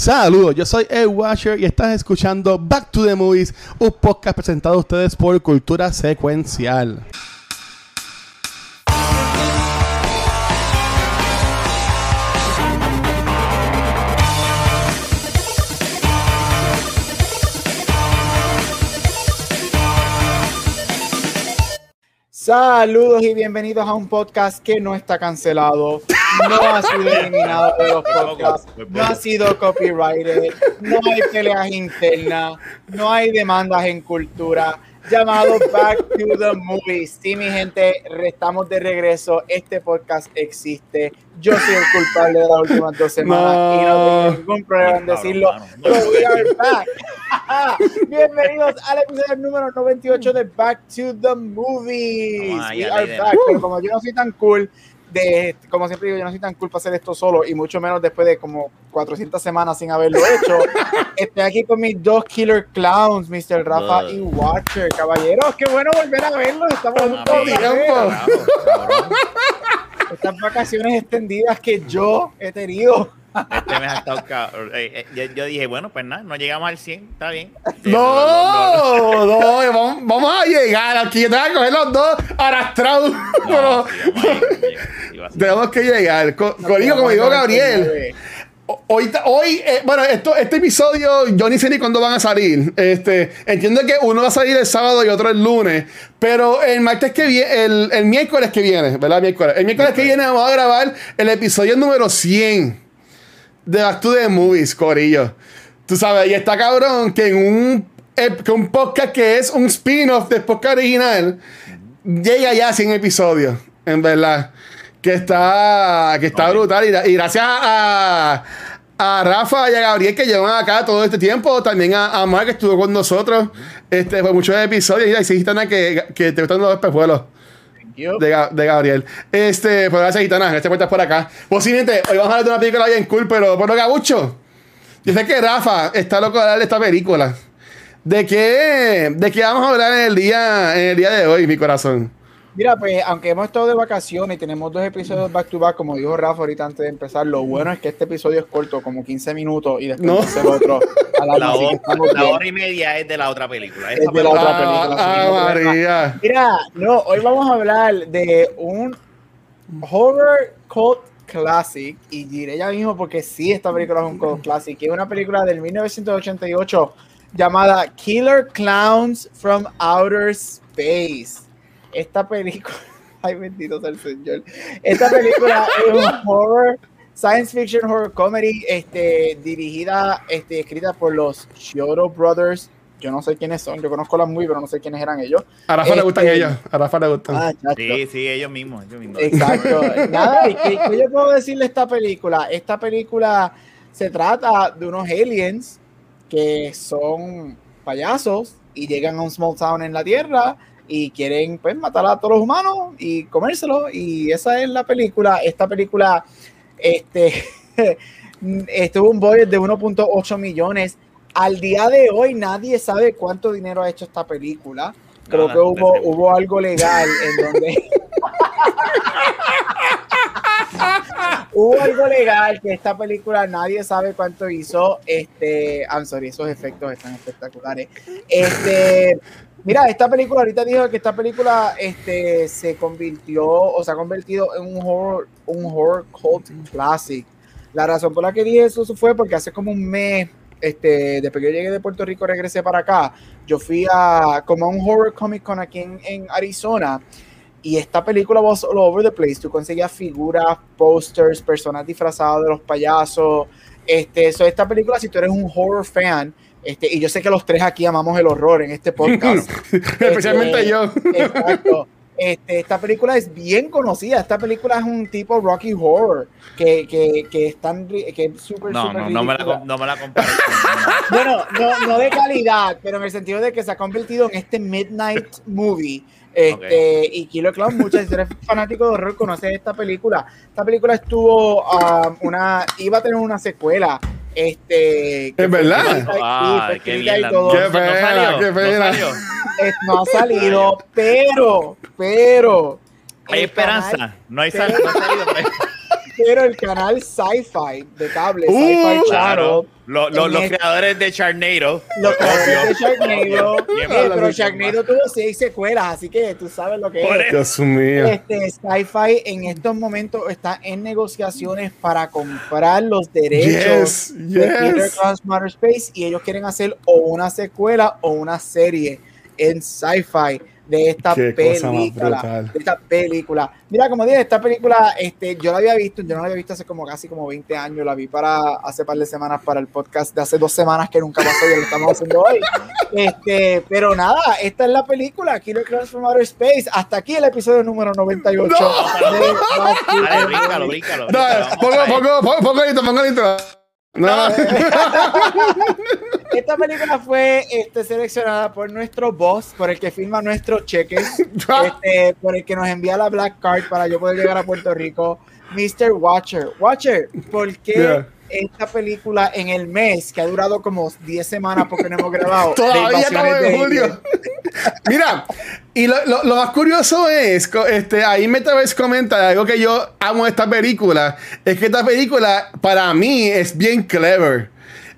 Saludos, yo soy Ed Washer y estás escuchando Back to the Movies, un podcast presentado a ustedes por Cultura Secuencial. Saludos y bienvenidos a un podcast que no está cancelado, no ha sido eliminado de los podcasts, no ha sido copyrighted, no hay peleas internas, no hay demandas en cultura, llamado Back to the Movies. Sí, mi gente, estamos de regreso. Este podcast existe. Yo soy el culpable de las últimas dos semanas y no tengo ningún problema en decirlo. we are back. Bienvenidos al episodio número 98 de Back to the Movies. we are back. Pero como yo no soy tan cool, de, como siempre digo, yo no soy tan culpa hacer esto solo y mucho menos después de como 400 semanas sin haberlo hecho. Estoy aquí con mis dos killer clowns, Mr. Rafa y Watcher. Caballeros, qué bueno volver a verlos. Estamos en un tiempo. Estas vacaciones extendidas que yo he tenido. Este mes ha estado eh, eh, yo, dije, bueno, pues nada, no llegamos al 100, está bien. No, no, vamos, a llegar aquí. Tengo que coger los dos arrastrados. Tenemos que llegar. Conmigo, como dijo Gabriel. Hoy, hoy eh, bueno, esto, este episodio yo ni sé ni cuándo van a salir. Este, entiendo que uno va a salir el sábado y otro el lunes. Pero el martes que viene, el, el miércoles que viene, ¿verdad? El miércoles. El miércoles que viene vamos a grabar el episodio número 100 de Back to the Movies, Corillo. Tú sabes, y está cabrón que en un, que un podcast que es un spin-off del podcast original llega ya a 100 episodios, en verdad. Que está, que está brutal. Y, gracias a, a, Rafa y a Gabriel que llevan acá todo este tiempo. También a, a que estuvo con nosotros este, por muchos episodios. Y sí, Gitana, que, que te gustan los espejuelos. De, de, Gabriel. Este, pues gracias, Gitana. Este puertas por acá. Posiblemente, hoy vamos a hablar de una película bien cool, pero por lo gabucho. Yo sé que Rafa está loco de hablar de esta película. ¿De qué, ¿De qué vamos a hablar en el día, en el día de hoy, mi corazón? Mira, pues aunque hemos estado de vacaciones y tenemos dos episodios back to back, como dijo Rafa ahorita antes de empezar, lo bueno es que este episodio es corto, como 15 minutos, y después el otro. A la, hora, y media es de la otra película. Es de la otra película. Ah, María. Mira, no, hoy vamos a hablar de un horror cult classic, y diré ya mismo porque sí, esta película es un cult classic, que es una película del 1988 llamada Killer Clowns from Outer Space esta película, ay bendito sea el señor, esta película es un horror, science fiction horror comedy, este, dirigida, este, escrita por los Chiodo Brothers. Yo no sé quiénes son, yo conozco las muy, pero no sé quiénes eran ellos. A Rafa le gustan este, ellos, a Rafa le gustan. Ah, sí, sí, ellos mismos, ellos mismos. Exacto. Nada, ¿qué, ¿qué yo puedo decirle esta película? Esta película se trata de unos aliens que son payasos y llegan a un small town en la Tierra y quieren pues matar a todos los humanos y comérselo. Y esa es la película. Esta película este estuvo un budget de 1.8 millones. Al día de hoy nadie sabe cuánto dinero ha hecho esta película. Creo que hubo, hubo algo legal en donde hubo algo legal que esta película nadie sabe cuánto hizo. Este I'm sorry esos efectos están espectaculares. Este Mira, esta película, ahorita dijo que esta película este, se convirtió o se ha convertido en un horror, un horror cult classic. La razón por la que dije eso fue porque hace como un mes, este, después que yo llegué de Puerto Rico, regresé para acá, yo fui a como a un horror comic con aquí en, Arizona y esta película was all over the place. Tú conseguías figuras, posters, personas disfrazadas de los payasos. Este, esta película, si tú eres un horror fan, este, y yo sé que los tres aquí amamos el horror en este podcast. Especialmente este, yo. Exacto. Este, esta película es bien conocida. Esta película es un tipo Rocky Horror que, que, que es tan que es súper, no, no, no, me la, no me la bueno, no, no de calidad, pero en el sentido de que se ha convertido en este Midnight Movie. Este, Y Kilo Clown, muchas, si eres fanático de horror, conoces esta película. Esta película estuvo um, una, iba a tener una secuela este, es verdad. Ay, qué, bien, qué pena, qué pena. No, ha salido, pero, pero. Hay esperanza. no hay, salido. Pero el canal Sci-Fi de cable, Uh, Sci-Fi Claro. Los este- creadores de Charnado. Los creadores de. Eh, Bien, pero Sharknado tuvo seis secuelas, así que tú sabes lo que Por es. Dios mío. Este Sci-Fi en estos momentos está en negociaciones para comprar los derechos Yes, de Peter Space y ellos quieren hacer o una secuela o una serie en Sci-Fi de esta Qué cosa más película. De esta película. Mira, como dije, esta película, este, yo la había visto, yo no la había visto hace como casi como 20 años, la vi para hace par de semanas para el podcast de hace dos semanas que nunca pasó y lo estamos haciendo hoy. Este, pero nada, esta es la película, Killer Clowns from Outer Space. Hasta aquí el episodio número 98. No. Dale, bríncalo, bríncalo. Vamos pongo, ver. pongo, pongo, pongo el intro, pongo el intro. No. Esta película fue este, seleccionada por nuestro boss, por el que firma nuestros cheques, este, por el que nos envía la Black Card para yo poder llegar a Puerto Rico, Mr. Watcher. Watcher, ¿por qué Yeah. Esta película en el mes, que ha durado como 10 semanas porque no hemos grabado, Todavía estamos en julio. Mira, y lo, lo- lo más curioso es, este, ahí Metaverse comenta algo que yo amo de esta película, es que esta película para mí es bien clever.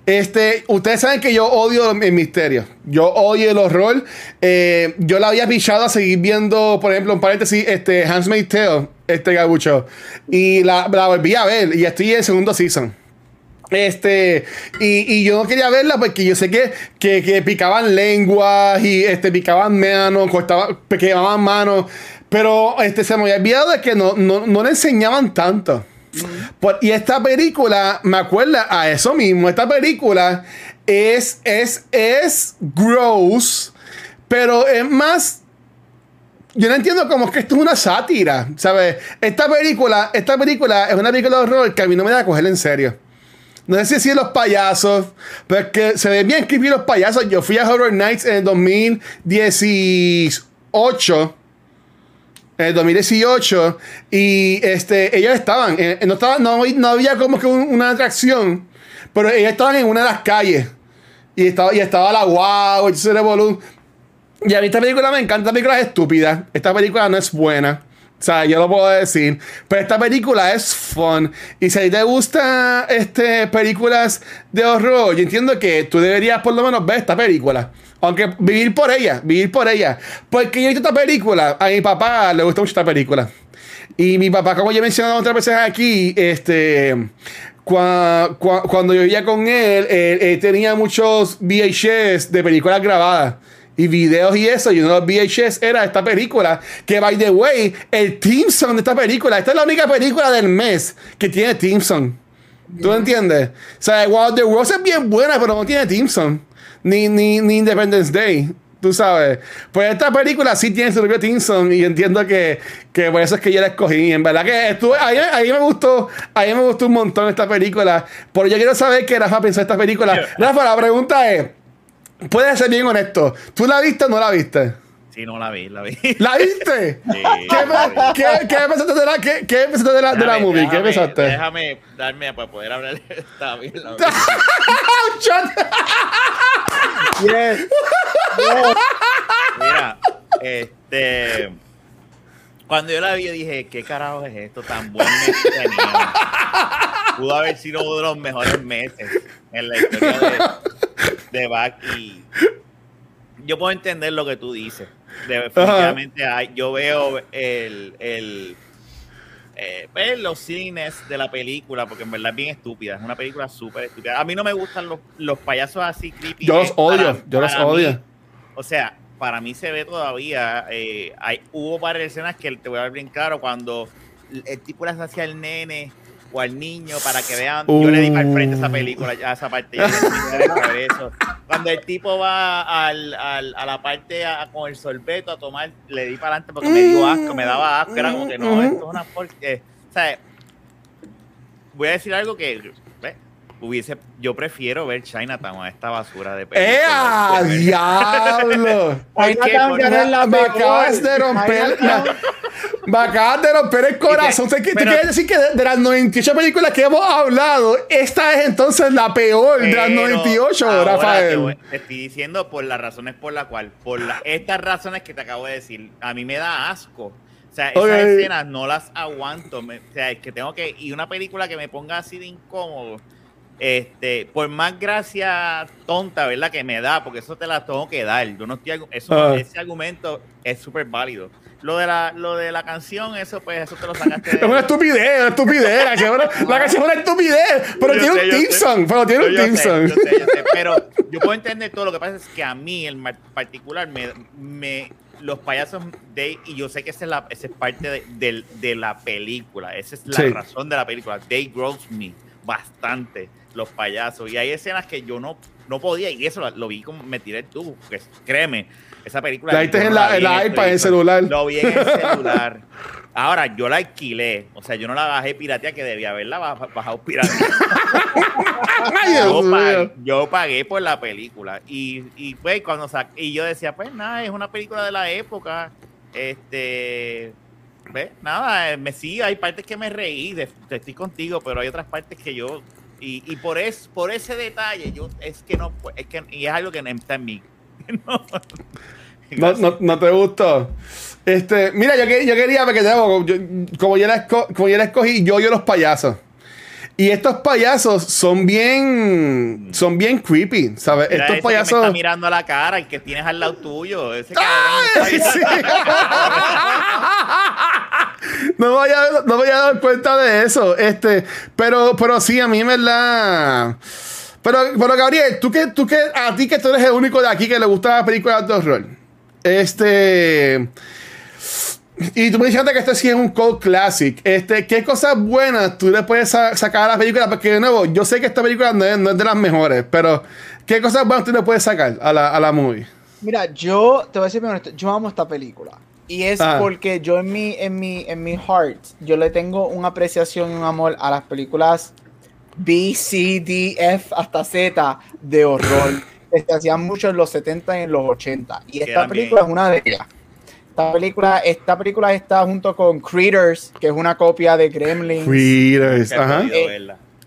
Este, ustedes saben que yo odio el misterio. Yo odio el horror. Eh, yo la había pichado a seguir viendo, por ejemplo, en paréntesis, este, Handmaid's Tale, este gabucho. Y la, la volví a ver y estoy en el segundo season. Este, y, y yo no quería verla porque yo sé que, que, que picaban lenguas y este, picaban manos, cortaban, quemaban manos. Pero este, se me había olvidado de que no, no, no le enseñaban tanto. Y esta película me acuerda a eso mismo. Esta película es, es, es gross, pero es más yo no entiendo cómo es que esto es una sátira, ¿sabes? Esta película, esta película es una película de horror que a mí no me da a coger en serio. No sé si los payasos, pero es que se ven bien creepy los payasos. Yo fui a Horror Nights en el 2018. En el 2018. Y este, ellos estaban. eh, no, estaban no, no había como que un- una atracción. Pero ellos estaban en una de las calles. Y estaba, y estaba la wow, y ese revolú. Y a mí esta película me encanta. Esta película es estúpida. Esta película no es buena. O sea, yo lo puedo decir. Pero esta película es fun. Y si a ti te gustan este, películas de horror, yo entiendo que tú deberías por lo menos ver esta película. Aunque vivir por ella, vivir por ella. Porque yo he visto esta película. A mi papá le gusta mucho esta película. Y mi papá, como ya he mencionado otras veces aquí, este, cua- cua- cuando yo vivía con él, él, él tenía muchos VHS de películas grabadas y videos y eso. Y uno de los VHS era esta película. Que, by the way, el theme song de esta película, esta es la única película del mes que tiene theme song. ¿Tú entiendes? O sea, Wild the Rose es bien buena, pero no tiene theme song. Ni, ni, ni Independence Day. Tú sabes. Pues esta película sí tiene su propio theme song y entiendo que, que por eso es que yo la escogí. En verdad que estuve, ahí, ahí me gustó, ahí me gustó un montón esta película. Pero yo quiero saber qué Rafa pensó de esta película. Yeah. Rafa, la pregunta es, puedes ser bien honesto. ¿Tú la viste o no la viste? Sí, no la vi, la vi. ¿La viste? Sí, ¿Qué, qué, qué pensaste de la, qué, qué pensaste de la, de la Déjame- movie? ¿Qué déjame- pensaste? Déjame darme para poder hablar. Está bien, la vi. Shut- Yes. Mira, este. Cuando yo la vi, yo dije, ¿qué carajo es esto tan buen mes que tenía? Pudo haber sido uno de los mejores meses en la historia de, de Back. Y yo puedo entender lo que tú dices. Definitivamente hay, yo veo el, el eh, pues, los cines de la película, porque en verdad es bien estúpida. Es una película súper estúpida. A mí no me gustan los, los payasos así creepy. Yo los odio, para- yo los mí, odio. o sea, para mí se ve todavía. eh, hay, hubo varias escenas que te voy a ver bien claro cuando el, el tipo las hacía al nene o al niño para que vean. Yo le di para el frente a esa película, ya esa parte. Eso. Cuando el tipo va al, al- a la parte a- con el sorbeto a tomar, le di para adelante porque me dio asco, me daba asco. Era como que no, esto es una porque O sea, voy a decir algo que. Hubiese, yo prefiero ver Chinatown a esta basura de película. ¡Ea! Ver- ¡Diablo! Porque- te la me acabas de romper la- me acabas de romper el corazón. ¿Tú pero- quieres decir que de, de las 98 películas que hemos hablado, esta es entonces la peor de las Pero 98, ahora Te, voy- Rafael? te estoy diciendo por las razones por las cuales, por la- estas razones que te acabo de decir, a mí me da asco. O O sea, esas escenas no las aguanto. o sea, es que tengo que. Y una película que me ponga así de incómodo. Este, por más gracia tonta, ¿verdad? Que me da, porque eso te la tengo que dar. Yo no estoy, eso, ah. Ese argumento es súper válido. Lo de, la, lo de la canción, eso pues, eso te lo sacaste. De... Es una estupidez, una estupidez. La canción, es una estupidez. Pero tiene un team song. Pero tiene un team song. pero yo puedo entender todo. Lo que pasa es que a mí, en particular, me, me los payasos de y yo sé que esa es, la, esa es parte de, de, de, la película, esa es la razón de la película. They grows me bastante los payasos y hay escenas que yo no, no podía y eso lo, vi como me tiré el tubo, créeme, esa película. La viste en la, la iPad, en el celular. Lo vi en el celular. Ahora, yo la alquilé. O sea, yo no la bajé piratea, que debía haberla bajado piratea. yo, pagué, por la película. Y, y pues, cuando y yo decía, pues nada, es una película de la época. Este. ¿Ves? Nada, me sí, hay partes que me reí, de, estoy contigo, pero hay otras partes que yo. Y, y por, es, por ese detalle, yo es que no. Es que, y es algo que está en mí. no, no, no te gustó. Este, mira, yo, yo quería, porque yo, como, yo la como yo escogí, yo yo los payasos. Y estos payasos son bien. Son bien creepy, ¿sabes? estos payasos. Que me está mirando a la cara, y que tienes al lado tuyo. Ese no, voy a, no voy a dar cuenta de eso. Este, pero, pero sí, a mí me la. Pero, pero Gabriel, tú que, tú que, a ti que tú eres el único de aquí que le gusta la película de horror. Este. Y tú me dijiste que este sí es un cult classic. Este, ¿Qué cosas buenas tú le puedes sacar a la película? Porque de nuevo, yo sé que esta película no es, de las mejores, pero ¿qué cosas buenas tú le puedes sacar a la, a la movie? Mira, yo te voy a decir honesto, yo amo esta película. Y es ah. porque yo en mi, en mi, en mi heart, yo le tengo una apreciación y un amor a las películas B, C, D, F hasta Z de horror. que se hacían mucho en los 70 y en los 80. Y esta película es una de ellas. Esta película, esta película está junto con Critters, que es una copia de Gremlins. Critters, ajá.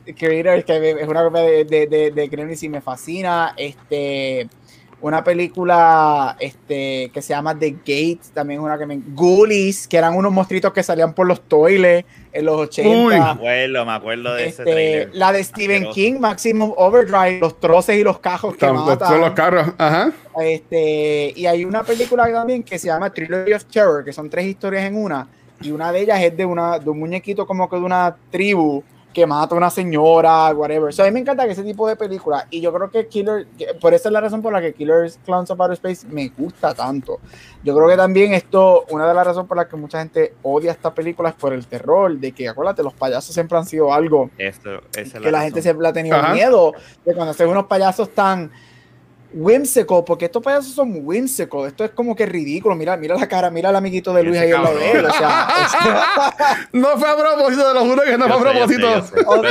Critters, que es una copia de, de, de, Gremlins y me fascina. Este una película este, que se llama The Gate, también una que me... Ghoulies, que eran unos monstruitos que salían por los toiles en los 80. Me acuerdo, me acuerdo de ese este, trailer. La de Stephen King, Maximum Overdrive, los troces y los cajos que matan. Son los carros, ajá. Este, y hay una película también que se llama Trilogy of Terror, que son tres historias en una, y una de ellas es de, una, de un muñequito como que de una tribu que mata a una señora, whatever. So, a mí me encanta ese tipo de películas. Y yo creo que Killer, por esa es la razón por la que Killers Clowns of Outer Space me gusta tanto. Yo creo que también esto, una de las razones por las que mucha gente odia esta película es por el terror, de que, acuérdate, los payasos siempre han sido algo esto, que la, gente siempre ha tenido miedo, de cuando hacen unos payasos tan whimsical, porque estos payasos son whimsical. Esto es como que ridículo. Mira, mira la cara, mira al amiguito de Luis ahí en lado de él. O sea, no fue a propósito, te lo juro que no fue a propósito. o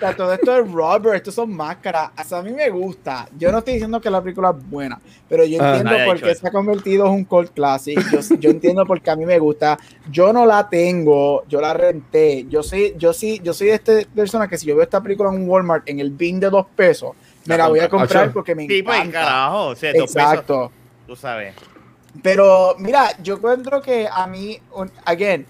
sea, todo esto es rubber, estos son máscaras. a mí me gusta. Yo no estoy diciendo que la película es buena, pero yo ah. entiendo por qué se ha convertido en un cult classic. Yo, yo entiendo por qué a mí me gusta. Yo no la tengo, yo la renté. Yo sí, yo sí, yo soy de esta persona que si yo veo esta película en un Walmart en el bin de dos pesos, me la voy a comprar porque me encanta. Sí, carajo, o sea, Exacto. tú sabes. Pero mira, yo encuentro que a mí, again,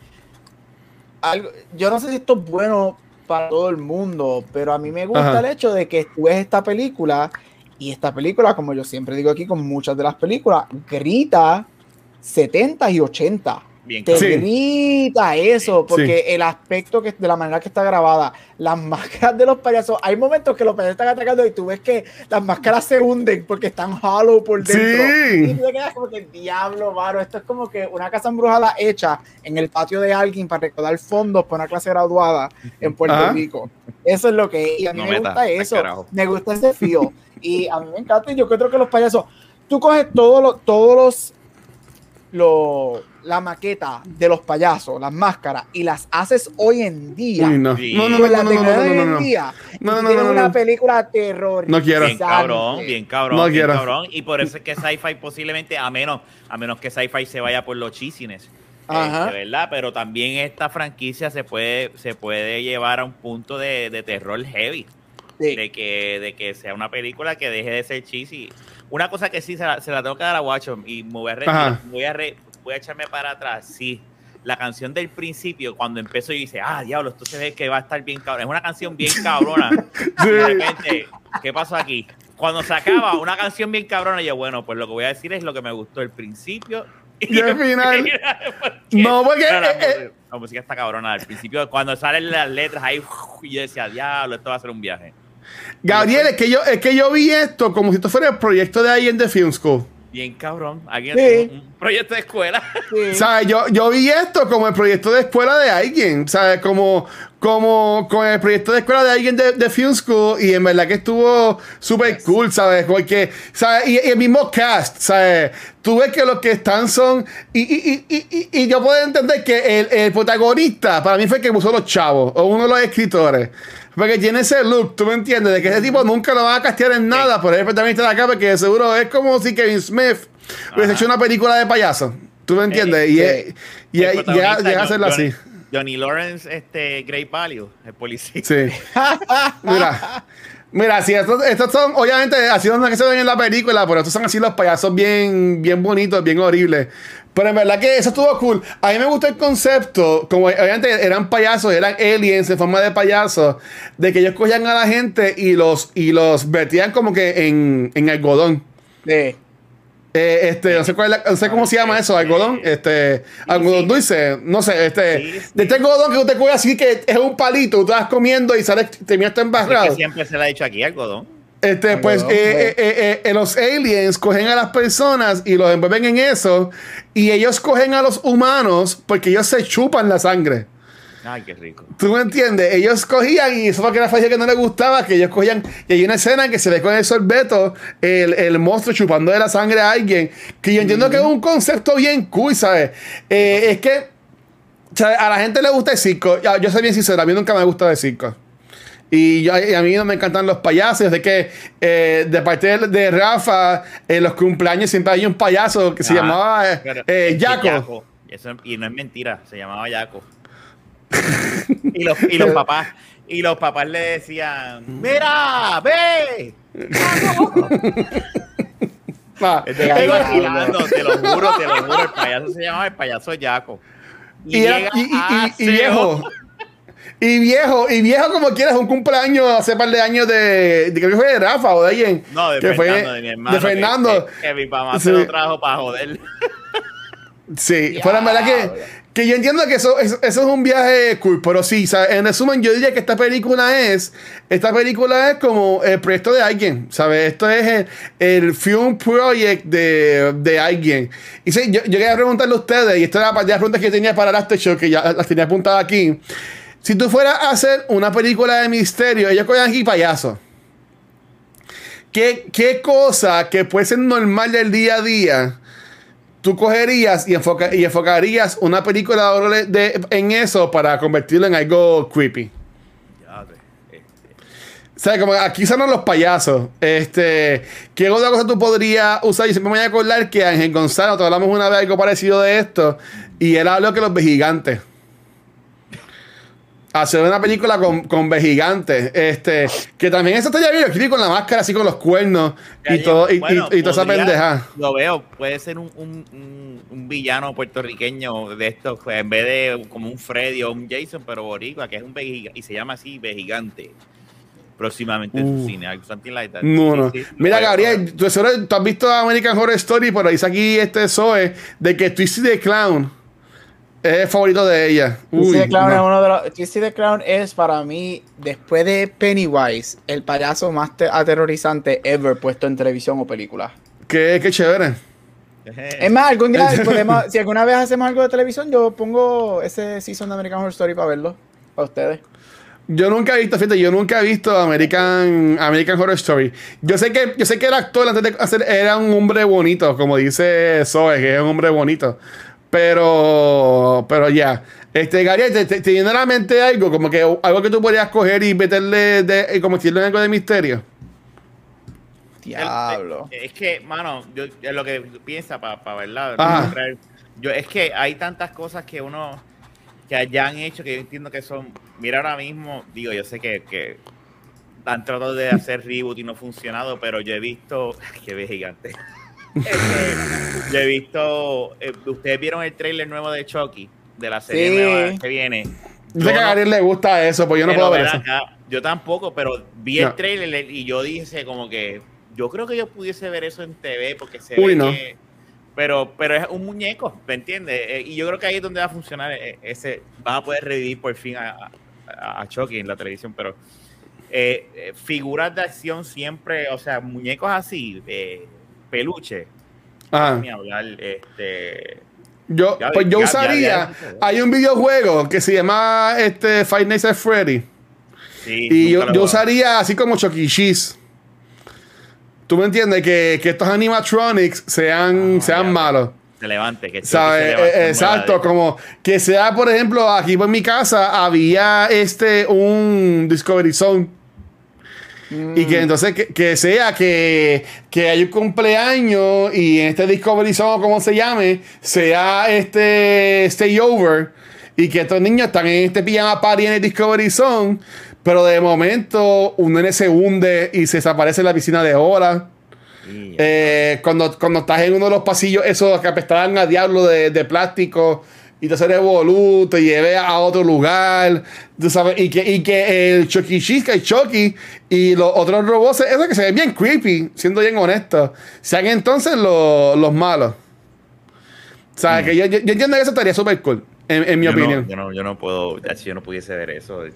algo, yo no sé si esto es bueno para todo el mundo, pero a mí me gusta el hecho de que tú ves esta película y esta película, como yo siempre digo aquí con muchas de las películas, grita 70 y 80 te grita eso, porque el aspecto que de la manera que está grabada, las máscaras de los payasos, hay momentos que los payasos están atacando y tú ves que las máscaras se hunden porque están hollow por dentro. Y tú te quedas como que diablo, varo, esto es como que una casa embrujada hecha en el patio de alguien para recordar fondos para una clase graduada en Puerto Rico. Eso es lo que y a mí me gusta eso, me gusta ese feel y a mí me encanta y yo creo que los payasos, tú coges todos los todos los lo, la maqueta de los payasos, las máscaras, y las haces hoy en día. no. no, no, no, no, no, no, día, no, no, no, una película terror. No quiero. Bien cabrón, bien cabrón, no bien cabrón. Y por eso es que sci-fi posiblemente, a menos, a menos que sci-fi se vaya por los chisines. Ajá. Este, ¿verdad? Pero también esta franquicia se puede, se puede llevar a un punto de, de terror heavy. De, que, de que sea una película que deje de ser cheesy. Una cosa que sí se la, se la tengo que dar a Watch y me voy a, voy a voy a echarme para atrás, sí. La canción del principio, cuando empezó y dice, ah, diablo, esto se ve que va a estar bien cabrón. Es una canción bien cabrona. Y de repente, ¿qué pasó aquí? Cuando se acaba una canción bien cabrona, yo, bueno, pues lo que voy a decir es lo que me gustó el principio y, el final. no, porque. la, eh, eh, la, música está cabrona. Al principio, cuando salen las letras ahí, y yo decía, diablo, esto va a ser un viaje. Gabriel, es que yo, es que yo vi esto como si esto fuera el proyecto de ahí en The Film School. Bien cabrón. Alguien sí. un proyecto de escuela. Sí. ¿Sabes? Yo, yo vi esto como el proyecto de escuela de alguien. ¿Sabes? Como, como con el proyecto de escuela de alguien de, de Film School. Y en verdad que estuvo súper yes. cool, ¿sabes? Porque, ¿sabes? Y, y, el mismo cast, ¿sabes? Tú ves que los que están son. Y, y, y, y yo puedo entender que el, el, protagonista, para mí fue el que puso los chavos. O uno de los escritores. Porque tiene ese look, ¿tú me entiendes? De que ese tipo nunca lo va a castear en nada, pero es el protagonista de acá, porque seguro es como si Kevin Smith hubiese hecho una película de payaso. ¿Tú me entiendes? Y, y, y llega a hacerlo así. Johnny Lawrence, este, Grey Palio, el policía. Sí. Mira. Mira, sí, estos, estos son, obviamente, así son los que se ven en la película, pero estos son así los payasos bien, bien bonitos, bien horribles. Pero en verdad que eso estuvo cool. A mí me gustó el concepto, como obviamente eran payasos, eran aliens en forma de payasos, de que ellos cogían a la gente y los, y los vertían como que en, en algodón. Sí. Eh, este, no sé cuál la, no sé cómo se llama eso, algodón, este, algodón dulce, no sé, este, de este algodón que usted coge así que es un palito, tú estás comiendo y sales, terminas embarrado. Es que siempre se le ha dicho aquí algodón. Este, pues eh, eh, eh, eh, los aliens cogen a las personas y los envuelven en eso. Y ellos cogen a los humanos porque ellos se chupan la sangre. Ay, qué rico. ¿Tú me entiendes? Ellos cogían, y eso fue que era fácil que no les gustaba, que ellos cogían, y hay una escena en que se ve con el sorbeto el, el monstruo chupando de la sangre a alguien, que yo entiendo mm -hmm. que es un concepto bien cool, ¿sabes? Eh, es que ¿sabes? a la gente le gusta el circo. Yo, yo soy bien sincero, a mí nunca me gusta el circo. Y, yo, y, a mí no me encantan los payasos. De que eh, de parte de, Rafa, en los cumpleaños siempre hay un payaso que se llamaba eh, Jaco. Eso, y no es mentira, se llamaba Jaco. y, los, y los papás y los papás le decían mira ve ah, te, te lo juro te lo juro el payaso se llamaba el payaso Jaco y, y, y, y viejo y viejo, y viejo como quieras, un cumpleaños hace par de años de, de creo que fue de Rafa o de alguien. No, de que Fernando, fue, de mi hermano. De Fernando. Que, que, que mi mamá sí. se lo trajo para joder. Sí, pero en verdad que, que yo entiendo que eso, eso, eso, es un viaje cool, pero sí, ¿sabes? en resumen, yo diría que esta película es, esta película es como el proyecto de alguien, ¿sabes? Esto es el, el film project de, de alguien. Y sí, yo, yo quería preguntarle a ustedes, y esta era la, las preguntas que yo tenía para el After Show, que ya las tenía apuntadas aquí. Si tú fueras a hacer una película de misterio, ellos cogen aquí payaso. ¿Qué, ¿Qué cosa que puede ser normal del día a día? Tú cogerías y, enfoca, y enfocarías una película de, de, en eso para convertirlo en algo creepy. O sea, como aquí son los payasos. Este, ¿Qué otra cosa tú podrías usar? Y siempre me voy a acordar que Ángel Gonzalo, te hablamos una vez algo parecido de esto. Y él habló que los gigantes hacer una película con, con gigantes. Este, que también eso estaría bien aquí con la máscara, así con los cuernos y, todo, y, bueno, y, y, toda esa pendeja. Lo veo, puede ser un, un, un, villano puertorriqueño de estos, pues, en vez de como un Freddy o un Jason, pero boricua, que es un y se llama así gigante próximamente en su cine, something like that. No, no. Sí, sí, Mira, Gabriel, tú, tú, has visto American Horror Story, pero dice aquí este Zoe de que Twisty the Clown es favorito de ella. Uy, Twisty the Clown no. es uno de los. Twisty the Clown es para mí, después de Pennywise, el payaso más aterrorizante ever puesto en televisión o película. Qué, qué chévere. Es más, algún día podemos, si alguna vez hacemos algo de televisión, yo pongo ese season de American Horror Story para verlo. Para ustedes. Yo nunca he visto, fíjate, yo nunca he visto American, American Horror Story. Yo sé que, yo sé que el actor antes de hacer era un hombre bonito, como dice Zoe, que es un hombre bonito. Pero, pero ya. Este, Gary, te, te, te viene a la mente algo, como que algo que tú podrías coger y meterle de, y convertirlo en algo de misterio. Diablo. Es que, mano, yo, es lo que piensa para pa verla. Yo, es que hay tantas cosas que uno que ya han hecho que yo entiendo que son. Mira, ahora mismo, digo, yo sé que, que han tratado de hacer reboot y no ha funcionado, pero yo he visto. que ve gigante. Este, yo he visto. eh, Ustedes vieron el trailer nuevo de Chucky, de la serie Sí. nueva que viene. Yo sé que a no- Gabriel le gusta eso, pues yo no puedo ver eso. acá, yo tampoco, pero vi No. el trailer y yo dije como que yo creo que yo pudiese ver eso en TV porque se Uy, ve no. que- pero, pero es un muñeco, ¿me entiendes? Eh, y yo creo que ahí es donde va a funcionar eh, ese, van a poder revivir por fin a, a, a Chucky en la televisión, pero eh, eh, figuras de acción siempre, o sea, muñecos así, peluche, Ajá. ni hablar, este, Yo, Ya, pues yo ya, usaría. ya. Hay un videojuego que se llama este, Five Nights at Freddy. sí, Y yo, yo usaría así como Chucky E. Cheese. ¿Tú me entiendes? Que, que estos animatronics sean, Ah, sean malos. se levante, que levante Eh, exacto, como que sea, por ejemplo, aquí en mi casa había este un Discovery Zone. Y que entonces que, que sea que, que hay un cumpleaños y en este Discovery Zone, como se llame, sea este Stay Over y que estos niños están en este pijama party en el Discovery Zone, pero de momento un nene se hunde y se desaparece en la piscina de horas. Sí, Eh, cuando, cuando estás en uno de los pasillos, esos que apestaban a diablo de, de plástico y te hace revolú, te lleve a otro lugar, tú sabes, y que, y que el Chucky Cheese, que hay Chucky, y los otros robots, eso que se ven bien creepy, siendo bien honesto, sean entonces los, los malos. O sea, que yo, yo, yo entiendo que eso estaría súper cool, en, en mi yo opinión. No, yo, no, yo no puedo, si yo no pudiese ver eso de,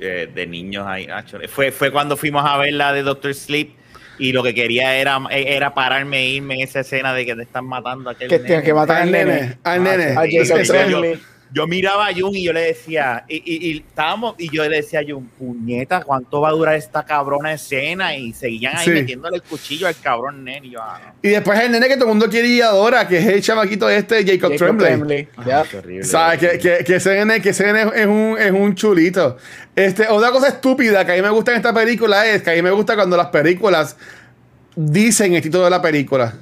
eh, de niños ahí. ah. Fue, fue cuando fuimos a ver la de Doctor Sleep y lo que quería era, era pararme e irme en esa escena de que te están matando a aquel Que nene. que matar Al al nene, nene. al nene. A Sí, Jacob sí, sí, Tremblay. Yo miraba a Jun y yo le decía, y, y, y estábamos, y yo le decía a Jun, puñeta, ¿cuánto va a durar esta cabrona escena? Y seguían ahí Sí. metiéndole el cuchillo al cabrón nene. Y yo, ah, no. Y después el nene que todo el mundo quiere y adora, que es el chamaquito este, Jacob, Jacob Tremblay. Tremblay. Horrible. ¿Sabes? Que, que, que ese nene, que ese nene es, un, es un chulito. Este, otra cosa estúpida que a mí me gusta en esta película es que a mí me gusta cuando las películas dicen el título de la película.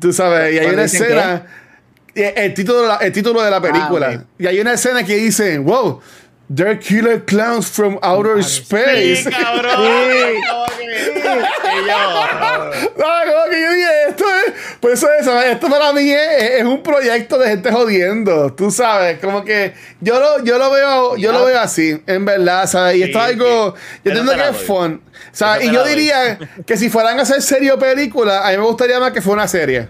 Tú sabes, y hay ¿Cuándo una escena. El título, de la- el título de la película. ok. Y hay una escena que dicen, wow, they're killer clowns from outer space. Sí, cabrón. Sí. Como que- y yo, Ah, como que yo dije, esto es. Por eso es, ¿sabes? esto para mí es, es un proyecto de gente jodiendo. Tú sabes, como que yo lo, yo lo veo, yo lo veo así, en verdad, ¿sabes? Y Sí, esto es algo. sí. Yo entiendo que es fun. ¿sabes? Y yo diría que si fueran a hacer serie o película, a mí me gustaría más que fuera una serie.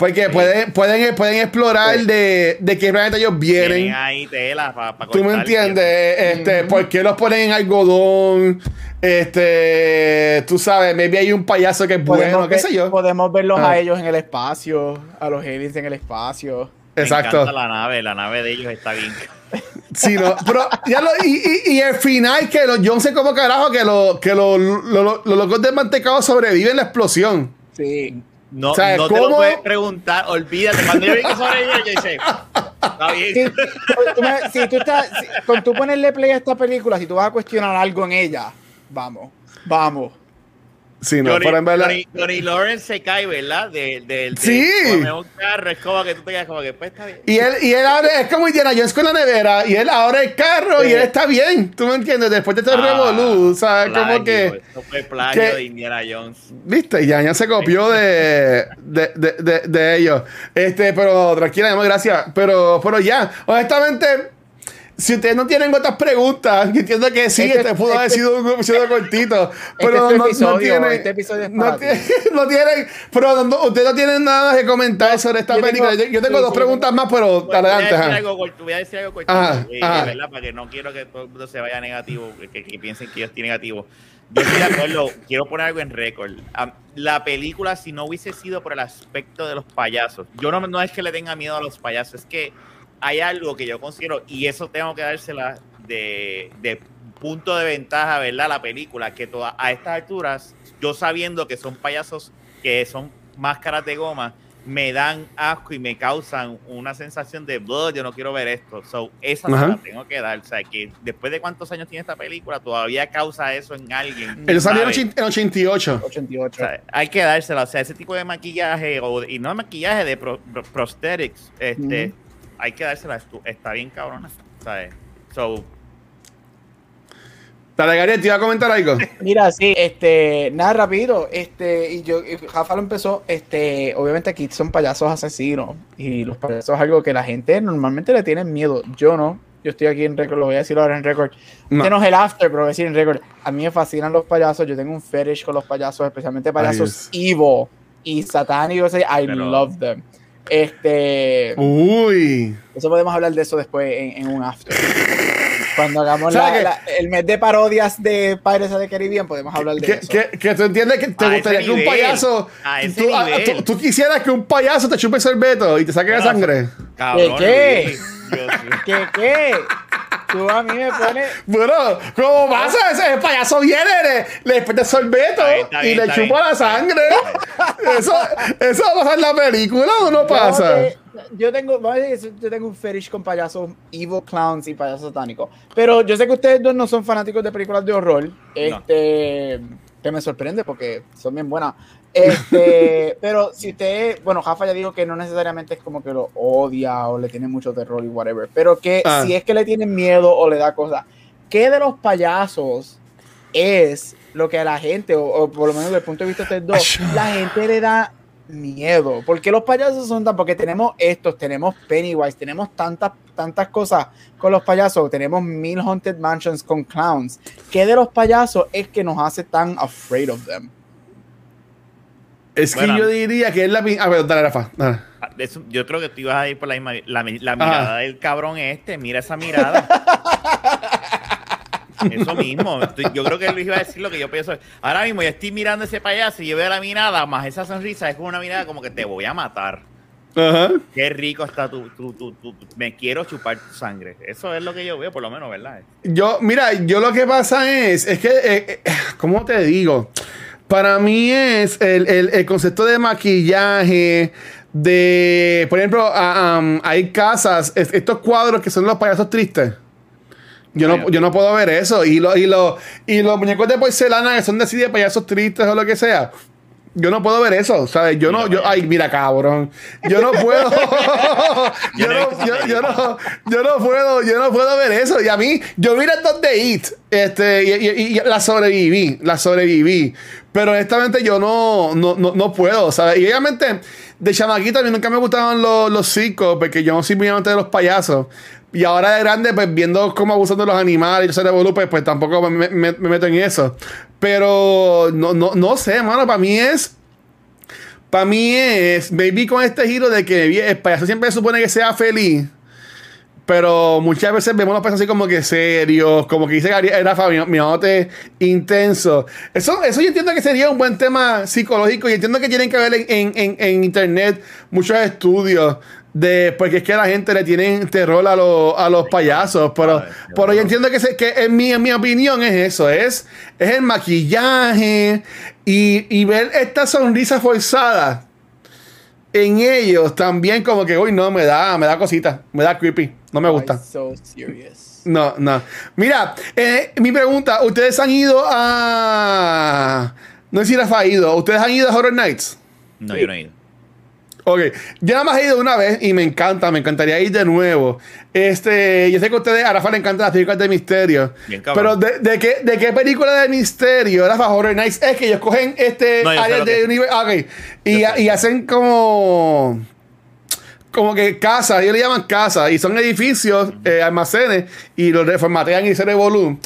Porque pueden, pueden, pueden explorar de, de qué planeta ellos vienen. tienen ahí tela para ¿Tú me entiendes? Este, ¿Por qué los ponen en algodón? Este, tú sabes, maybe hay un payaso que es bueno, Podemos, qué ver- sé yo. podemos verlos Ah. a ellos en el espacio, a los aliens en el espacio. Exacto. la nave, la nave de ellos está bien. Sí, no, pero ya lo, y, y, y el final que los, yo no sé cómo carajo que, lo, que lo- lo- lo- los locos de mantecado sobreviven la explosión. Sí. No, no te lo puedes preguntar, olvídate. Cuando yo vi que sobrevivió, yo dije, está bien. Si, tú me- si tú estás, si- con tú ponerle play a esta película, si tú vas a cuestionar algo en ella, vamos, vamos. Sí, no, Johnny, pero en verdad. Johnny- Johnny Lawrence se cae, ¿verdad? De, de, de- Sí. come un carro, es como que tú te quedas como que, pues está bien. Y él, y él abre, es como Indiana Jones con la nevera, y él abre el carro y Sí. él está bien. ¿Tú me entiendes? Después de todo el Ah, revolú, ¿sabes? plagio, Como que. Eso fue plagio que- de Indiana Jones. ¿Viste? Ya, ya se copió de, de, de, de, de ellos. Este, pero tranquila, gracias. Pero, pero ya, honestamente, si ustedes no tienen otras preguntas, yo entiendo que sí, Este- este, pudo haber este- sido un episodio cortito. Pero es tu no, no episodio, tienen. este episodio es no, tienen, no tienen. Pero no- ustedes no tienen nada que comentar sobre esta yo tengo- película. yo, yo tengo sí, dos sí, preguntas más, pero Voy a adelante. decir ajá. algo voy a decir algo corto, Ajá, eh, ajá. ¿verdad? Para que no quiero que todo el mundo se vaya negativo, que, que piensen que yo estoy negativo. Yo estoy de acuerdo, quiero poner algo en récord. Am, La película, si no hubiese sido por el aspecto de los payasos, yo no, no es que le tenga miedo a los payasos, es que hay algo que yo considero, y eso tengo que dársela de, de punto de ventaja, ¿verdad? La película, que toda, a estas alturas, yo sabiendo que son payasos que son máscaras de goma, me dan asco y me causan una sensación de, "Buh, yo no quiero ver esto. So, esa Ajá. la tengo que dar. O sea, que después de cuántos años tiene esta película, todavía causa eso en alguien. Salieron ¿sabes? en 88. 88. O sea, hay que dársela. O sea, ese tipo de maquillaje, o, y no maquillaje, de pro- pro- prosthetics, este. Hay que dársela. Está bien cabrona. ¿sabes? So, Dale, Gabriel, ¿te iba a comentar algo? Mira, sí, este, nada rápido, este, y yo, y Rafa lo empezó, este, obviamente aquí son payasos asesinos, y los payasos es algo que la gente normalmente le tiene miedo, yo no, yo estoy aquí en récord, lo voy a decir ahora en récord, no. Este no es el after, pero voy a decir en récord, a mí me fascinan los payasos, yo tengo un fetish con los payasos, especialmente payasos evil y satánicos, I love them. Este. Uy. Eso podemos hablar de eso después en, un after. Cuando hagamos el mes de parodias de Pirates of the Caribbean, podemos hablar de eso. Que, que, tú entiendes que te gustaría que un payaso. Tú, tú, quisieras que un payaso te chupe sorbeto y te saque la sangre. ¿Qué? ¿Qué? ¿Qué? ¿Qué? Tú a mí me pones. Bueno, ¿cómo pasa? Ese payaso viene, le, le sorbeto y le chupa la sangre. Eso, eso va a pasar en la película o no pasa. Yo tengo, yo tengo un fetish con payasos evil clowns y payasos satánicos. Pero yo sé que ustedes dos no son fanáticos de películas de horror. Este. Que me sorprende porque son bien buenas. Este, pero si usted, bueno, Jafa ya dijo que no necesariamente es como que lo odia o le tiene mucho terror y whatever, pero que ah. si es que le tiene miedo o le da cosas, ¿qué de los payasos es lo que a la gente, o, por lo menos desde el punto de vista de ustedes dos, la gente le da miedo? Porque los payasos son tan, porque tenemos estos, tenemos Pennywise, tenemos tantas, tantas cosas con los payasos, tenemos mil Haunted Mansions con clowns. ¿Qué de los payasos es que nos hace tan afraid of them? Es que yo diría que es la. A ver, dale, Rafa. Ah, yo creo que tú ibas a ir por la misma. La, mirada del cabrón este. Mira esa mirada. Eso mismo. Yo creo que Luis iba a decir lo que yo pienso. Ahora mismo yo estoy mirando ese payaso y yo veo la mirada, más esa sonrisa, es como una mirada como que te voy a matar. Ajá. Qué rico está tu, Me quiero chupar tu sangre. Eso es lo que yo veo, por lo menos, ¿verdad? Yo, mira, yo lo que pasa es, es que, eh, eh, ¿cómo te digo? Para mí es el, concepto de maquillaje, de, por ejemplo, hay casas, estos cuadros que son los payasos tristes. Yo no, yo no puedo ver eso. Y, lo, y, lo, y los muñecos de porcelana que son de, de payasos tristes o lo que sea. Yo no puedo ver eso, ¿sabes? Yo no, yo, ay, mira, cabrón. Yo no puedo. yo, no, yo, no, yo no puedo, yo no puedo ver eso. Y a mí, yo vi las dos de It, este, y, y, la sobreviví, la sobreviví. Pero honestamente yo no, no, no, puedo, ¿sabes? Y obviamente, de chamaquita a mí nunca me gustaban los, los circos, porque yo no soy muy amante de los payasos. Y ahora de grande, pues viendo cómo abusan de los animales y soy pues, pues tampoco me, me, meto en eso. Pero no, no, no sé, hermano, para mí es. Para mí es. Baby con este giro de que el payaso siempre se supone que sea feliz. Pero muchas veces vemos los payasos así como que serios, como que dice era Fabio, mi intenso. Eso, eso yo entiendo que sería un buen tema psicológico y entiendo que tienen que ver en, en, en internet muchos estudios de porque es que la gente le tiene terror a, a los payasos pero, pero yo entiendo que, que en, mi, en mi opinión es eso es, es el maquillaje y, y ver esta sonrisa forzada en ellos también como que uy no me da me da cosita me da creepy no me gusta. No no. Mira eh, mi pregunta ustedes han ido a no sé si les ha ido ustedes han ido a Horror Nights no yo no he ido Ok, yo nada más he ido una vez y me encanta, me encantaría ir de nuevo. Este, yo sé que a ustedes, a Rafa le encantan las películas de misterio. pero de, qué, ¿de qué película de misterio, Rafa Horror Nights, es que ellos cogen este área de universo? Ah, ok, y, y hacen como como que casas, ellos le llaman casas, y son edificios, eh, almacenes, y los reformatean y se revolucionan.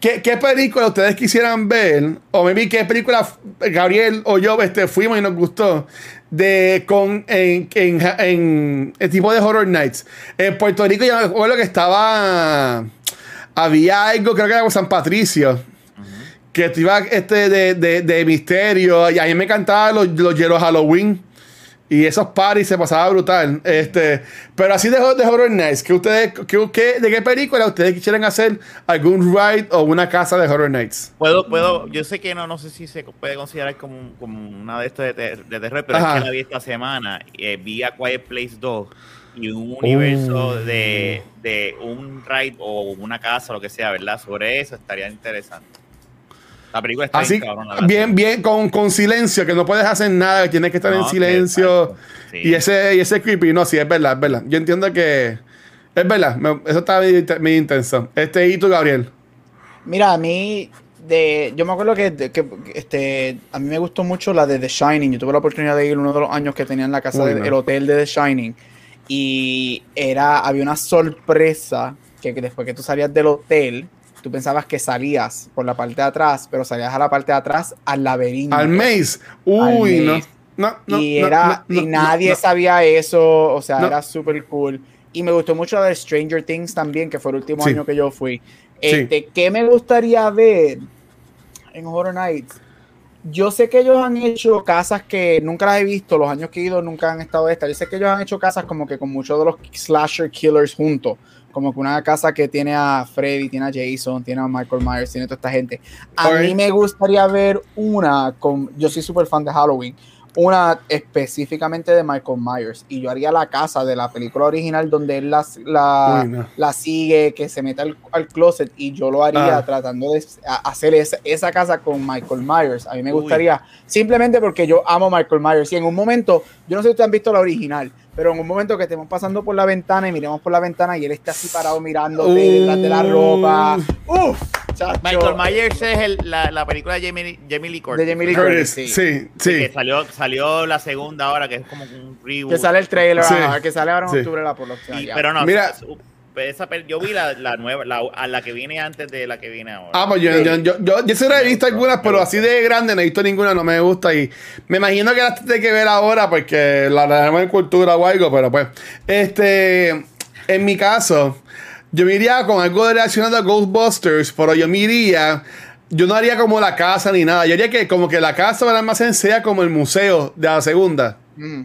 ¿Qué, ¿Qué, película ustedes quisieran ver? O me vi qué película Gabriel o yo este, fuimos y nos gustó de con en, en, el tipo de Horror Nights. En Puerto Rico yo me acuerdo que estaba. Había algo, creo que era San Patricio. Que iba este de, de, de, misterio. Y a mí me encantaban los, los Halloween. Y esos parties se pasaba brutal. Este, pero así de, de Horror Nights, ¿que ustedes, que, ¿de qué película ustedes quisieran hacer algún ride o una casa de Horror Nights? Puedo, puedo, yo sé que no, no sé si se puede considerar como, como una de estas de, de, terror, pero es que la vi esta semana. Eh, vi a Quiet Place 2 y un universo uh. de, de un ride o una casa, lo que sea, ¿verdad? Sobre eso estaría interesante. La película está Así, bien, bien, con, con, silencio, que no puedes hacer nada, que tienes que estar en silencio. Y ese, y ese creepy, no, sí, es verdad, es verdad. Yo entiendo que es verdad, eso está muy, intenso. Este, ¿y tú, Gabriel? Mira, a mí, de, yo me acuerdo que, que, este, a mí me gustó mucho la de The Shining. Yo tuve la oportunidad de ir uno de los años que tenía en la casa del hotel de The Shining. Y era, había una sorpresa que, después que tú salías del hotel, tú pensabas que salías por la parte de atrás, pero salías a la parte de atrás al laberinto. Al maze. Uy, no. No, no, y, era, y nadie sabía eso, o sea, era súper cool. Y me gustó mucho la de Stranger Things también, que fue el último año que yo fui. Este, ¿Qué me gustaría ver en Horror Nights? Yo sé que ellos han hecho casas que nunca las he visto, los años que he ido nunca han estado estas. Yo sé que ellos han hecho casas como que con muchos de los slasher killers juntos. Como que una casa que tiene a Freddy, tiene a Jason, tiene a Michael Myers, tiene a toda esta gente. A mí me gustaría ver una con. Yo soy súper fan de Halloween una específicamente de Michael Myers y yo haría la casa de la película original donde él la, la, sigue, que se meta al, closet y yo lo haría ah. tratando de hacer esa, esa, casa con Michael Myers. A mí me gustaría, simplemente porque yo amo Michael Myers y en un momento, yo no sé si ustedes han visto la original, pero en un momento que estemos pasando por la ventana y miremos por la ventana y él está así parado mirando detrás de la ropa. Uf, Michael Myers es el, la, la, película de Jamie, Jamie Lee Curtis. De Jamie Lee Curtis, sí. Sí, Que salió, salió la segunda ahora, que es como un reboot. Que sale el trailer, que sale ahora en octubre la producción. pero no, Mira, esa, yo vi la, la nueva, la, a la que viene antes de la que viene ahora. Ah, pues yo, yo, yo, yo, yo sí he visto algunas, pero así de grande no he visto ninguna, no me gusta. Y me imagino que las tendré que ver ahora porque la tenemos en cultura o algo, pero pues. Este, en mi caso, yo me iría con algo relacionado a Ghostbusters, pero yo me iría. Yo no haría como la casa ni nada. Yo haría que como que la casa del almacén sea como el museo de la segunda. Mm.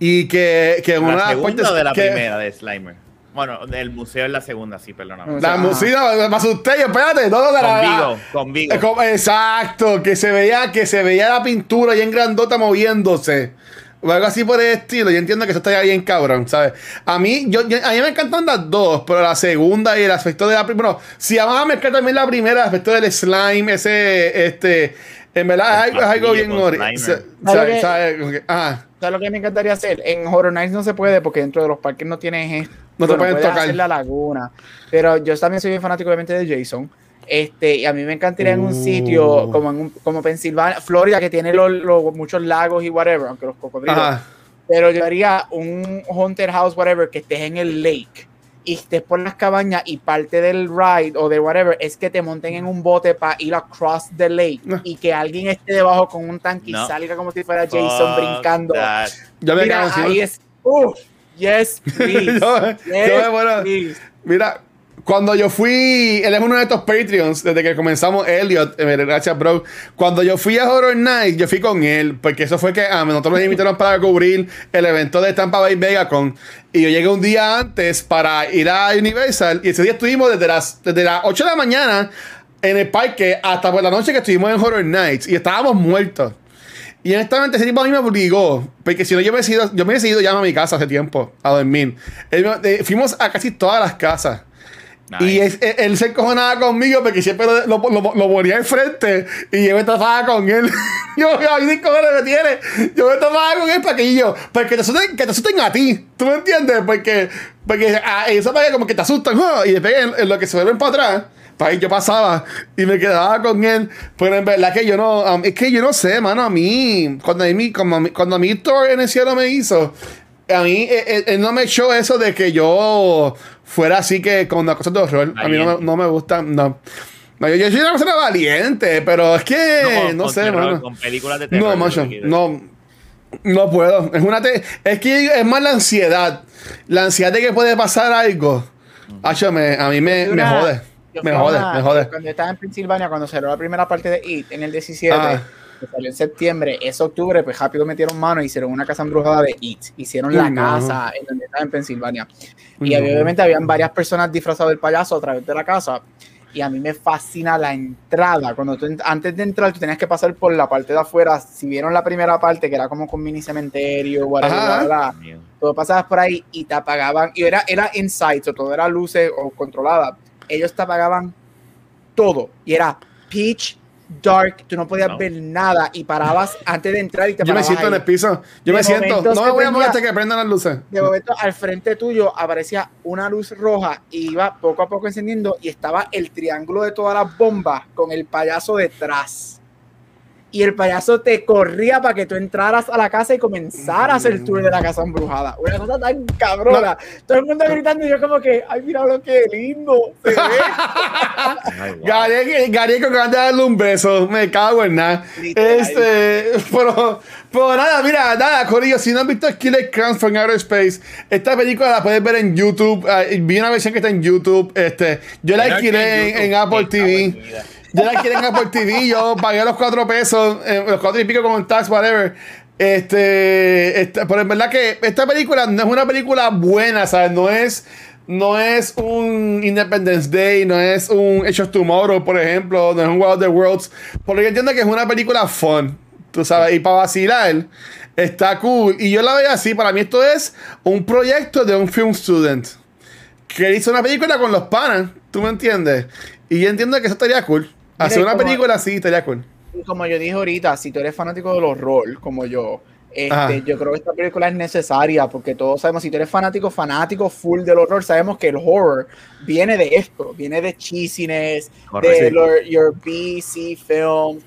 Y que, que una ¿La segunda o de la primera de Slimer? Bueno, el museo es la segunda, sí, perdóname. La museo, me asusté, espérate, todo de la. Con Vigo, con Exacto, que se veía, que se veía la pintura y en grandota moviéndose. O algo así por el estilo. Yo entiendo que eso está bien cabrón, ¿sabes? A mí, yo, a mí me encantan las dos, pero la segunda y el aspecto de la primera. Bueno, si a me encanta también la primera, el aspecto del slime, ese, este. En verdad es algo, bien ¿Sabes? ¿Sabes lo que me encantaría hacer? En Horror Nights no se puede porque dentro de los parques no tienes no te pueden tocar. Hacer la laguna. Pero yo también soy bien fanático, obviamente, de Jason. Este, y a mí me encantaría en un sitio uh. como, en como Pensilvania, Florida, que tiene los, muchos lagos y whatever, aunque los cocodrilos. Pero yo haría un haunted house, whatever, que estés en el lake y estés por las cabañas y parte del ride o de whatever es que te monten en un bote para ir across the lake y que alguien esté debajo con un tanque y salga como si fuera Jason brincando. Yo Mira, ahí es. Yes, please. Mira, cuando yo fui, él es uno de estos Patreons desde que comenzamos, Elliot, eh, gracias, bro. Cuando yo fui a Horror Night, yo fui con él, porque eso fue que a nosotros nos invitaron para cubrir el evento de Tampa Bay Megacon. Y yo llegué un día antes para ir a Universal, y ese día estuvimos desde las, desde las 8 de la mañana en el parque hasta por la noche que estuvimos en Horror Nights, y estábamos muertos. Y honestamente ese tipo a mí me obligó, porque si no yo me he ido, yo me he ido ya a mi casa hace tiempo, a dormir. Eh, fuimos a casi todas las casas. Y él, se encojonaba conmigo porque siempre lo, lo, lo, ponía enfrente y yo me trataba con él. yo, ay, me tiene. Yo me trataba con él para que yo, para que te asusten, que te asusten a ti. ¿Tú me entiendes? Porque, porque a, ah, eso para como que te asustan y después en, lo que se vuelven para atrás ahí yo pasaba y me quedaba con él. Pero en verdad que yo no, es que yo no sé, mano, a mí, cuando a mí, cuando, cuando a mí Thor en el cielo me hizo, a mí eh, eh, él, no me echó eso de que yo fuera así que con una cosa de horror. A mí no, no me gusta, no. yo, yo, soy una persona valiente, pero es que no, sé, mano. Con películas de terror, no, macho, no. No puedo. Es una es que es más la ansiedad. La ansiedad de que puede pasar algo. a mí me, me jode me jode, me jode. Cuando estaba en Pensilvania, cuando salió la primera parte de It en el 17, ah. Que salió en septiembre, ese octubre, pues rápido metieron mano y hicieron una casa embrujada de It. Hicieron la casa en donde estaba en Pensilvania. y obviamente habían varias personas disfrazadas del payaso a través de la casa. Y a mí me fascina la entrada. Cuando tú, antes de entrar, tú tenías que pasar por la parte de afuera. Si vieron la primera parte, que era como con mini cementerio, whatever, todo pasabas por ahí y te apagaban. Y era, era inside, o todo era luces o controlada ellos te pagaban todo y era pitch dark, tú no podías ver nada y parabas antes de entrar y te Yo me siento en el piso. Yo me siento. No me voy a mover hasta que prendan las luces. De momento, al frente tuyo aparecía una luz roja y iba poco a poco encendiendo y estaba el triángulo de todas las bombas con el payaso detrás y el payaso te corría para que tú entraras a la casa y comenzaras el tour de la casa embrujada. Una cosa tan cabrona. Todo el mundo gritando y yo como que, ay, mira lo que lindo. Se ve. Gary, que van a darle un beso. Me cago en nada. Este, pero, pero nada, mira, nada, Corillo, si no has visto Killer Crowns from Outer Space, esta película la puedes ver en YouTube. Uh, vi una versión que está en YouTube. Este, yo la alquilé en, Apple TV. Yo la quieren Apple TV, yo pagué los cuatro pesos, eh, los cuatro y pico con tax, whatever. Este, este, pero en verdad que esta película no es una película buena, ¿sabes? No es, no es un Independence Day, no es un of Tomorrow, por ejemplo, no es un World of the Worlds. Porque yo entiendo que es una película fun, tú sabes, y para vacilar está cool. Y yo la veo así, para mí esto es un proyecto de un film student que hizo una película con los panas, ¿tú me entiendes? Y yo entiendo que eso estaría cool. Hacer una película así estaría cool. Como yo dije ahorita, si tú eres fanático del horror, como yo, este, yo creo que esta película es necesaria porque todos sabemos, si tú eres fanático, fanático full del horror, sabemos que el horror viene de esto, viene de cheesiness, de your BC film,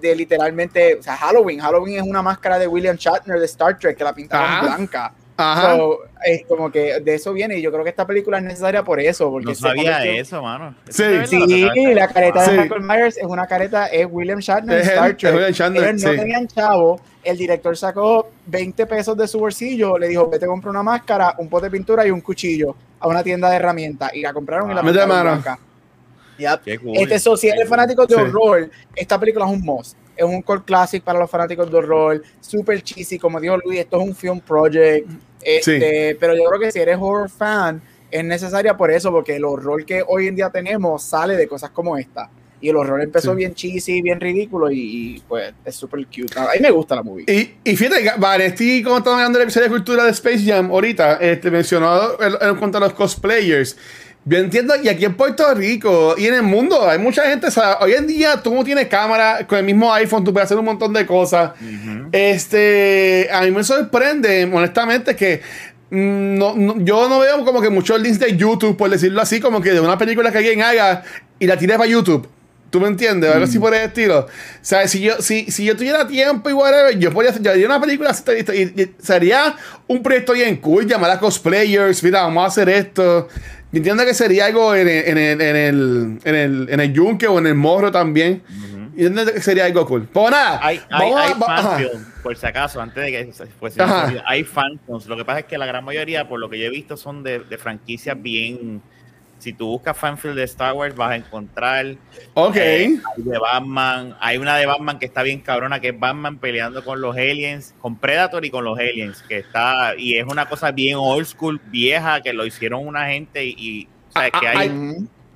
de, literalmente, o sea, Halloween. Halloween es una máscara de William Shatner de Star Trek que la pintaron blanca. Ajá. es como que de eso viene y yo creo que esta película es necesaria por eso. Porque no sabía eso, mano. Sí, sí, la careta de Michael Myers es una careta, es William Shatner de Star Trek. Ellos no tenían chavo, el director sacó 20 pesos de su bolsillo, le dijo, vete a comprar una máscara, un pote de pintura y un cuchillo a una tienda de herramientas. Y la compraron y la compraron Este, so, si eres fanático de horror, esta película es un must. Es un core classic para los fanáticos de horror, super cheesy, como dijo Luis, esto es un film project, este, pero yo creo que si eres horror fan, es necesaria por eso, porque el horror que hoy en día tenemos sale de cosas como esta. Y el horror empezó bien cheesy, bien ridículo y, pues es súper cute. A mí me gusta la movie. Y, y fíjate, Vanesti, como estamos hablando del episodio de cultura de Space Jam ahorita, este, mencionado en cuanto a los cosplayers. Yo entiendo, y aquí en Puerto Rico y en el mundo hay mucha gente, o hoy en día tú no tienes cámara, con el mismo iPhone tú puedes hacer un montón de cosas. Este, a mí me sorprende, honestamente, que mm, no, yo no veo como que muchos links de YouTube, por decirlo así, como que de una película que alguien haga y la tires para YouTube. ¿Tú me entiendes? Algo así mm. por el estilo. O sea, si yo, si, si yo tuviera tiempo y whatever, yo podría hacer yo una película así, y, sería un proyecto bien cool, llamar a cosplayers, mira, vamos a hacer esto. Entiendo que sería algo en el, en el, en el, en el, en el yunque o en el morro también. Y entiendo que sería algo cool. Pues nada. Hay, hay, hay por si acaso, antes de que pues, hay fanfilms. Lo que pasa es que la gran mayoría, por lo que yo he visto, son de, de franquicias bien si tú buscas fanfield de Star Wars, vas a encontrar. Ok. Eh, hay de Batman. Hay una de Batman que está bien cabrona, que es Batman peleando con los aliens, con Predator y con los aliens. Que está. Y es una cosa bien old school, vieja, que lo hicieron una gente y. o sea, que hay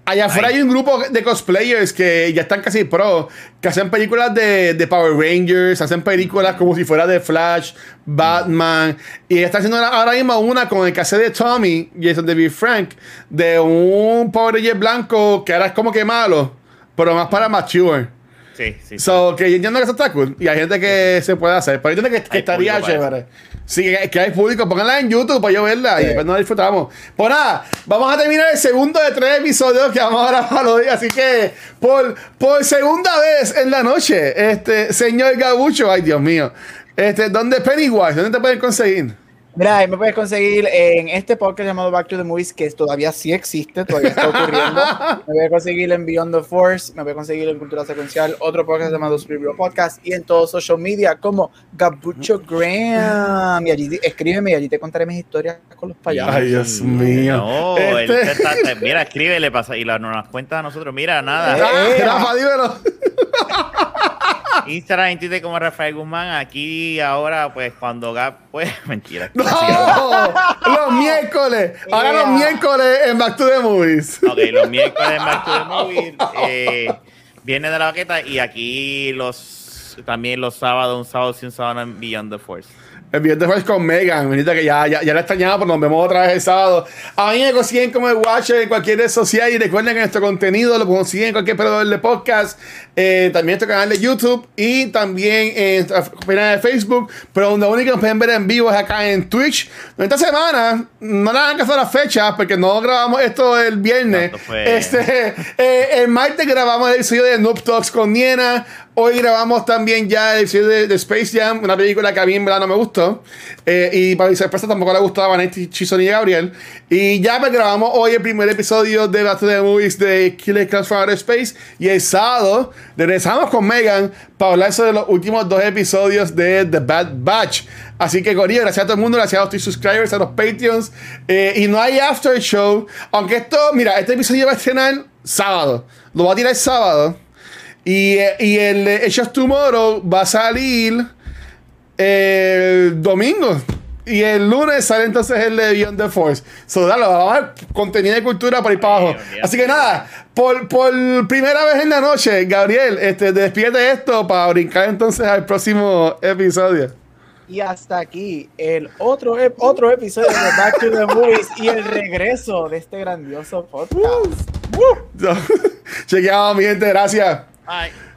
Allá afuera hay un grupo de cosplayers que ya están casi pro, que hacen películas de, Power Rangers, hacen películas como si fuera de Flash, Batman, y está haciendo ahora mismo una con el que hace de Tommy, Jason David Frank, de un Power Ranger blanco que ahora es como que malo, pero más para mature. Sí, sí. So, que yo entiendo que eso está cool. Y hay gente que se puede hacer. Pero yo entiendo que, estaría chévere. Sí, que, hay público. Pónganla en YouTube para yo verla. Y después nos disfrutamos. Pues nada, vamos a terminar el segundo de tres episodios que vamos a grabar hoy. Así que, por, por segunda vez en la noche, este señor Gabucho, ay Dios mío. Este, ¿dónde Pennywise? ¿Dónde te pueden conseguir? Mira, me puedes conseguir en este podcast llamado Back to the Movies, que todavía sí existe, todavía está ocurriendo. me voy a conseguir en Beyond the Force, me voy a conseguir en Cultura Secuencial, otro podcast llamado Superhero Podcast y en todos social media como Gabucho Graham. Y allí escríbeme y allí te contaré mis historias con los payasos. Ay, Dios mío. No, este... mira, escríbele pasa, y la, nos cuenta a nosotros. Mira, nada. Eh, Rafa, dímelo. Instagram en Twitter como Rafael Guzmán. Aquí ahora, pues cuando Gap, pues, mentira. No, los miércoles. Ahora los miércoles en Back to the Movies. Ok, los miércoles en Back to the Movies. Eh, viene de la baqueta y aquí los también los sábados, un sábado sin sábado en Beyond the Force. El the Force con Megan. Benita, que ya, ya, ya la extrañaba, pero nos vemos otra vez el sábado. A mí me consiguen como el Watcher en cualquier red social y recuerden que nuestro contenido lo consiguen en cualquier proveedor de podcast. Eh, también nuestro canal de YouTube y también en nuestra página de Facebook. Pero donde único nos pueden ver en vivo es acá en Twitch. Esta semana no le han casado las fechas porque no grabamos esto el viernes. Este, eh, el martes grabamos el episodio de Noob Talks con Niena. Hoy grabamos también ya el episodio de, Space Jam, una película que a mí en verdad no me gustó. Eh, y para mi sorpresa tampoco le gustaba a Vanetti, Chison y Gabriel. Y ya pues, grabamos hoy el primer episodio de Battle the Movies de Killer Clowns from Outer Space. Y el sábado regresamos con Megan para hablar sobre los últimos dos episodios de The Bad Batch. Así que, Corillo, gracias a todo el mundo, gracias a los subscribers, a los Patreons. Eh, y no hay after show. Aunque esto, mira, este episodio va a estrenar sábado. Lo va a tirar sábado. Y, y el Hechos Tomorrow va a salir el domingo. Y el lunes sale entonces el de Beyond the Force. So, dale, vamos a ver contenido de cultura por ahí para abajo. Así que nada, por, por primera vez en la noche, Gabriel, este, despide esto para brincar entonces al próximo episodio. Y hasta aquí el otro, otro episodio de Back to the Movies y el regreso de este grandioso podcast. Uh, uh. Chequeado, mi gente, gracias. Bye.